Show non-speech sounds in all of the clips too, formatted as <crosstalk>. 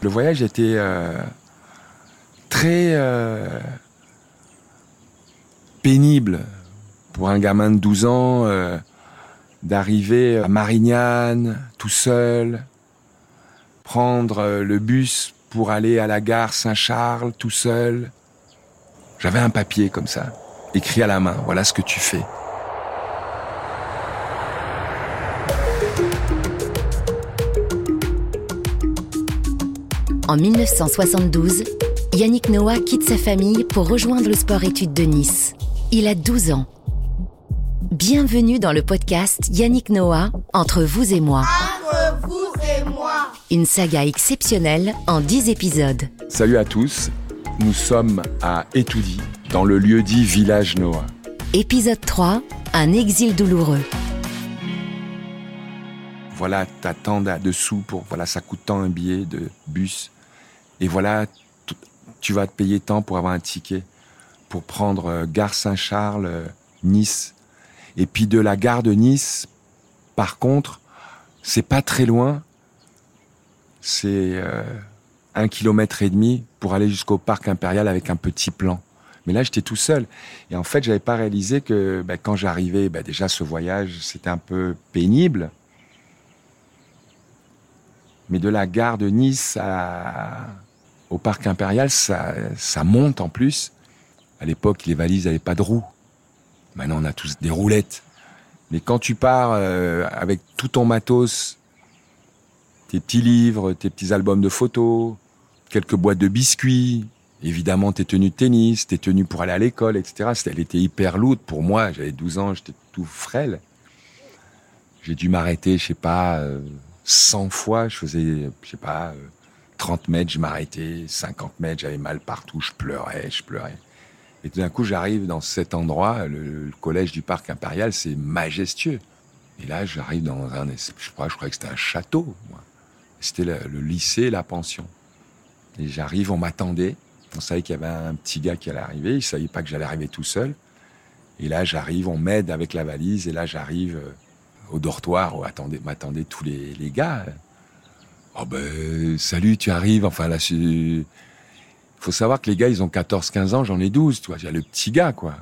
Le voyage était euh, très euh, pénible pour un gamin de 12 ans euh, d'arriver à Marignane tout seul, prendre le bus pour aller à la gare Saint-Charles tout seul. J'avais un papier comme ça, écrit à la main, voilà ce que tu fais. En 1972, Yannick Noah quitte sa famille pour rejoindre le sport-études de Nice. Il a 12 ans. Bienvenue dans le podcast Yannick Noah, Entre vous et moi. Entre vous et moi. Une saga exceptionnelle en 10 épisodes. Salut à tous, nous sommes à Etoudi, dans le lieu dit Village Noah. Épisode 3, un exil douloureux. Voilà, t'attends dessous pour, voilà, ça coûte tant un billet de bus. Et voilà, tu vas te payer tant pour avoir un ticket, pour prendre euh, gare Saint-Charles, euh, Nice. Et puis de la gare de Nice, par contre, c'est pas très loin. C'est euh, un kilomètre et demi pour aller jusqu'au parc impérial avec un petit plan. Mais là, j'étais tout seul. Et en fait, j'avais pas réalisé que bah, quand j'arrivais, bah, déjà ce voyage, c'était un peu pénible. Mais de la gare de Nice à, au parc impérial, ça, monte en plus. À l'époque, les valises n'avaient pas de roues. Maintenant, on a tous des roulettes. Mais quand tu pars euh, avec tout ton matos, tes petits livres, tes petits albums de photos, quelques boîtes de biscuits, évidemment tes tenues de tennis, tes tenues pour aller à l'école, etc. Elle était hyper lourde pour moi. J'avais 12 ans, j'étais tout frêle. J'ai dû m'arrêter, je sais pas, 100 euh, fois. Je faisais, je sais pas, euh, 30 mètres, je m'arrêtais, 50 mètres, j'avais mal partout, je pleurais, je pleurais. Et tout d'un coup, j'arrive dans cet endroit, le, collège du parc impérial, c'est majestueux. Et là, j'arrive dans un, je crois, je crois que c'était un château. C'était le, lycée, la pension. Et j'arrive, on m'attendait. On savait qu'il y avait un petit gars qui allait arriver. Il savait pas que j'allais arriver tout seul. Et là, j'arrive, on m'aide avec la valise. Et là, j'arrive euh, au dortoir où m'attendaient tous les, les gars. Oh ben, salut, tu arrives. Enfin, là, il faut savoir que les gars, ils ont 14, 15 ans, j'en ai 12, tu vois. J'ai le petit gars, quoi.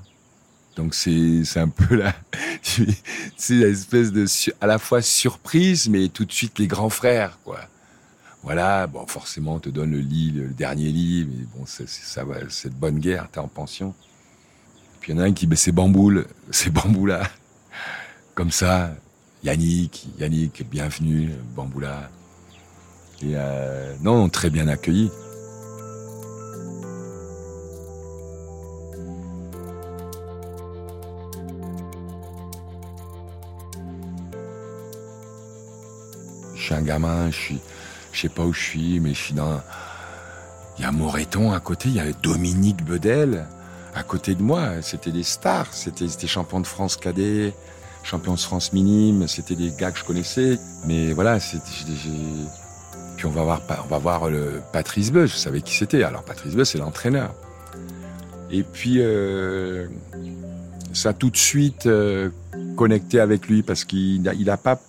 Donc, c'est, c'est un peu là, c'est l'espèce de, à la fois surprise, mais tout de suite les grands frères, quoi. Voilà, bon, forcément, on te donne le lit, le dernier lit, mais bon, c'est, ça va, c'est de bonne guerre, t'es en pension. Puis il y en a un qui, ben, c'est Bamboul, <laughs> c'est Bamboula. Comme ça, Yannick, Yannick, bienvenue, Bamboula. Et non, très bien accueilli. Je suis un gamin, je suis, sais pas où je suis, mais je suis dans. Il y a Moreton à côté, il y a Dominique Bedel à côté de moi. C'était des stars, c'était des champions de France cadet, champions de France minime, c'était des gars que je connaissais. Mais voilà, puis on va voir, on va voir le Patrice Beus. Je savais qui c'était. Alors Patrice Beus, c'est l'entraîneur. Et puis euh, ça a tout de suite euh, connecté avec lui parce qu'il n'a il pas,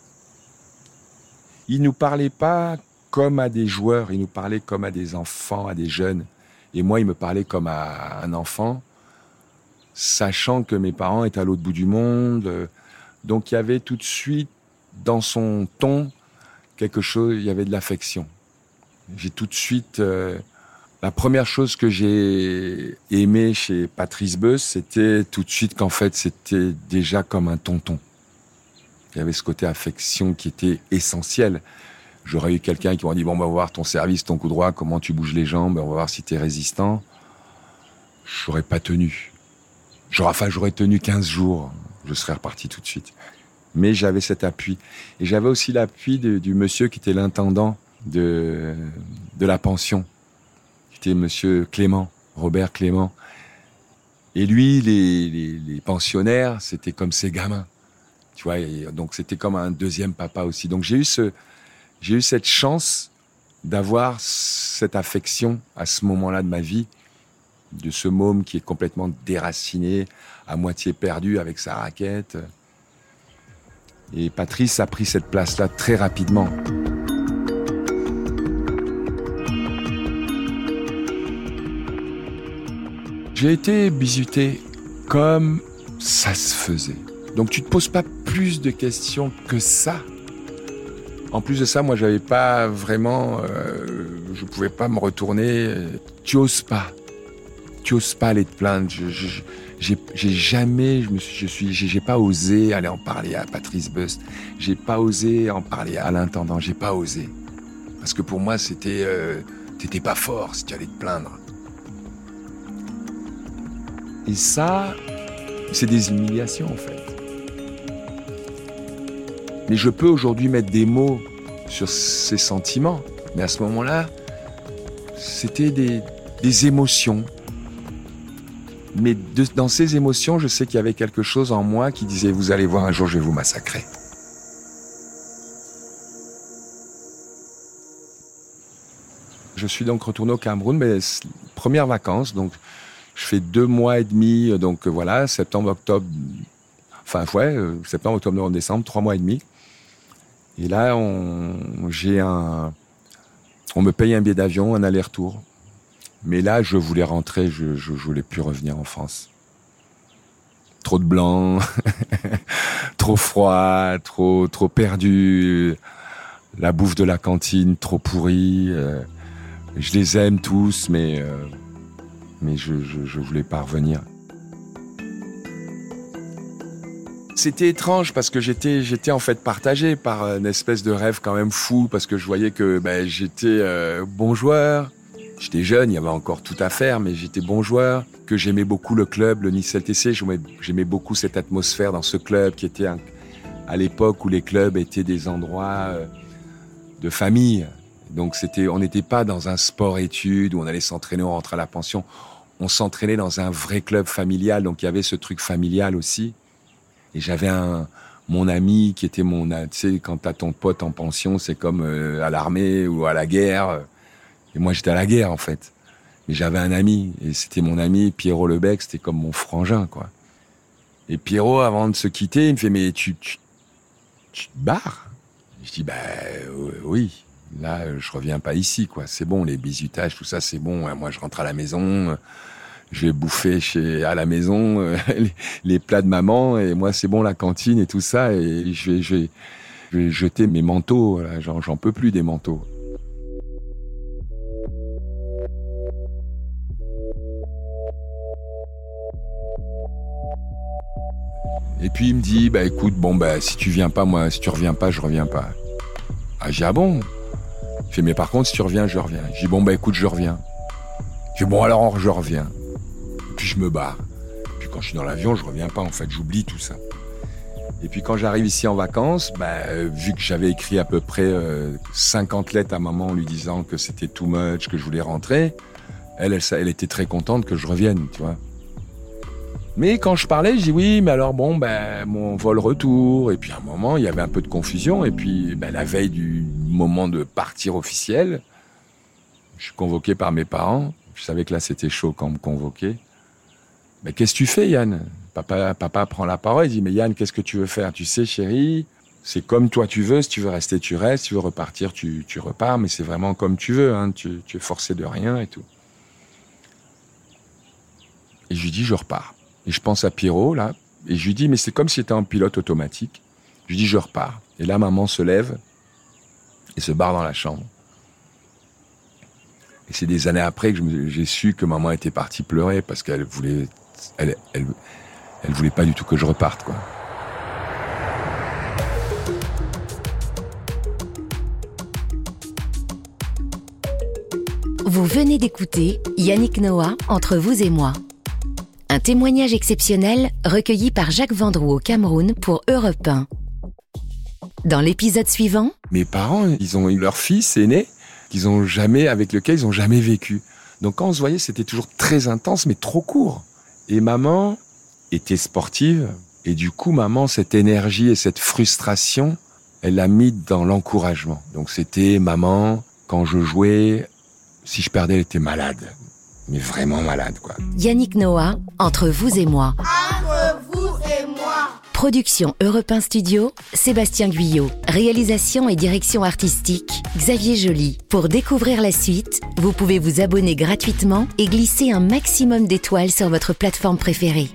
il nous parlait pas comme à des joueurs. Il nous parlait comme à des enfants, à des jeunes. Et moi, il me parlait comme à un enfant, sachant que mes parents étaient à l'autre bout du monde. Donc il y avait tout de suite dans son ton quelque chose, il y avait de l'affection. J'ai tout de suite, euh, la première chose que j'ai aimé chez Patrice Beus, c'était tout de suite qu'en fait, c'était déjà comme un tonton. Il y avait ce côté affection qui était essentiel. J'aurais eu quelqu'un qui m'aurait dit, bon, on va voir ton service, ton coup droit, comment tu bouges les jambes, on va voir si tu es résistant. J'aurais pas tenu. J'aurais, enfin, j'aurais tenu 15 jours. Je serais reparti tout de suite mais j'avais cet appui. Et j'avais aussi l'appui du monsieur qui était l'intendant de, de la pension, qui était monsieur Clément, Robert Clément. Et lui, les, les, pensionnaires, c'était comme ses gamins. Tu vois, donc c'était comme un deuxième papa aussi. Donc j'ai eu ce, j'ai eu cette chance d'avoir cette affection à ce moment-là de ma vie, de ce môme qui est complètement déraciné, à moitié perdu avec sa raquette. Et Patrice a pris cette place-là très rapidement. J'ai été bizuté comme ça se faisait. Donc tu te poses pas plus de questions que ça. En plus de ça, moi j'avais pas vraiment, euh, je pouvais pas me retourner. Tu oses pas, tu oses pas aller te plaindre. Je, j'ai jamais, je me suis, je suis, j'ai pas osé aller en parler à Patrice Bust. J'ai pas osé en parler à l'intendant. J'ai pas osé parce que pour moi, c'était, euh, t'étais pas fort si tu allais te plaindre. Et ça, c'est des humiliations en fait. Mais je peux aujourd'hui mettre des mots sur ces sentiments. Mais à ce moment-là, c'était des, émotions. Mais dans ces émotions, je sais qu'il y avait quelque chose en moi qui disait, vous allez voir, un jour, je vais vous massacrer. Je suis donc retourné au Cameroun, mais première vacances, donc je fais deux mois et demi, donc voilà, septembre, octobre, enfin ouais, euh, septembre, octobre, novembre, décembre, trois mois et demi. Et là, on, j'ai un, on me paye un billet d'avion, un aller-retour. Mais là, je voulais rentrer, je, je, voulais plus revenir en France. Trop de blanc, <laughs> trop froid, trop, trop perdu. La bouffe de la cantine, trop pourrie. Euh, je les aime tous, mais, euh, mais je, je, voulais pas revenir. C'était étrange parce que j'étais j'étais en fait partagé par une espèce de rêve quand même fou parce que je voyais que ben, j'étais euh, bon joueur. J'étais jeune, il y avait encore tout à faire, mais j'étais bon joueur. Que j'aimais beaucoup le club, le Nice LTC. J'aimais beaucoup cette atmosphère dans ce club qui était à l'époque où les clubs étaient des endroits euh, de famille. Donc c'était, on n'était pas dans un sport-études où on allait s'entraîner, on rentrait à la pension. On s'entraînait dans un vrai club familial, donc il y avait ce truc familial aussi. Et j'avais un mon ami qui était mon, tu sais, quand t'as ton pote en pension, c'est comme euh, à l'armée ou à la guerre. Et moi, j'étais à la guerre en fait. Mais j'avais un ami et c'était mon ami Pierrot Lebec, c'était comme mon frangin quoi. Et Pierrot, avant de se quitter, il me fait mais tu tu, tu te barres? Je dis bah oui. Là, je reviens pas ici quoi. C'est bon, les bisutages, tout ça, c'est bon. Moi, je rentre à la maison je vais bouffer chez à la maison euh, <laughs> les, plats de maman et moi c'est bon la cantine et tout ça et je vais, je vais, jeter mes manteaux. J'en peux plus des manteaux. Et puis il me dit bah écoute bon bah si tu viens pas moi si tu reviens pas je reviens pas. Ah j'ai ah bon? Fais mais par contre si tu reviens je reviens. Dis bon bah écoute je reviens. Je dis bon alors je reviens puis je me barre. Puis quand je suis dans l'avion, je reviens pas en fait, j'oublie tout ça. Et puis quand j'arrive ici en vacances, bah, vu que j'avais écrit à peu près 50 euh, lettres à maman en lui disant que c'était too much, que je voulais rentrer, elle, elle, elle, était très contente que je revienne, tu vois. Mais quand je parlais, je dis oui, mais alors bon, ben mon vol retour. Et puis à un moment, il y avait un peu de confusion. Et puis ben, la veille du moment de partir officiel, je suis convoqué par mes parents. Je savais que là c'était chaud quand on me convoquait. Mais qu'est-ce que tu fais, Yann? Papa, papa prend la parole, il dit, mais Yann, qu'est-ce que tu veux faire? Tu sais, chérie, c'est comme toi tu veux. Si tu veux rester, tu restes. Si tu veux repartir, tu, tu repars. Mais c'est vraiment comme tu veux. Hein. Tu, tu es forcé de rien et tout. Et je lui dis, je repars. Et je pense à Pierrot, là. Et je lui dis, mais c'est comme si c'était un pilote automatique. Je lui dis, je repars. Et là, maman se lève et se barre dans la chambre. Et c'est des années après que j'ai su que maman était partie pleurer parce qu'elle voulait voulait pas du tout que je reparte, quoi. Vous venez d'écouter Yannick Noah entre vous et moi. Un témoignage exceptionnel recueilli par Jacques Vendroux au Cameroun pour Europe 1. Dans l'épisode suivant, mes parents, ils ont eu leur fils aîné qu'ils ont jamais avec lequel ils ont jamais vécu. Donc quand on se voyait, c'était toujours très intense mais trop court. Et maman était sportive. Et du coup, maman, cette énergie et cette frustration, elle l'a mis dans l'encouragement. Donc c'était maman, quand je jouais, si je perdais, elle était malade. Mais vraiment malade, quoi. Yannick Noah, entre vous et moi. Entre vous et moi. Production Europe 1 Studio, Sébastien Guyot. Réalisation et direction artistique, Xavier Joly. Pour découvrir la suite, vous pouvez vous abonner gratuitement et glisser un maximum d'étoiles sur votre plateforme préférée.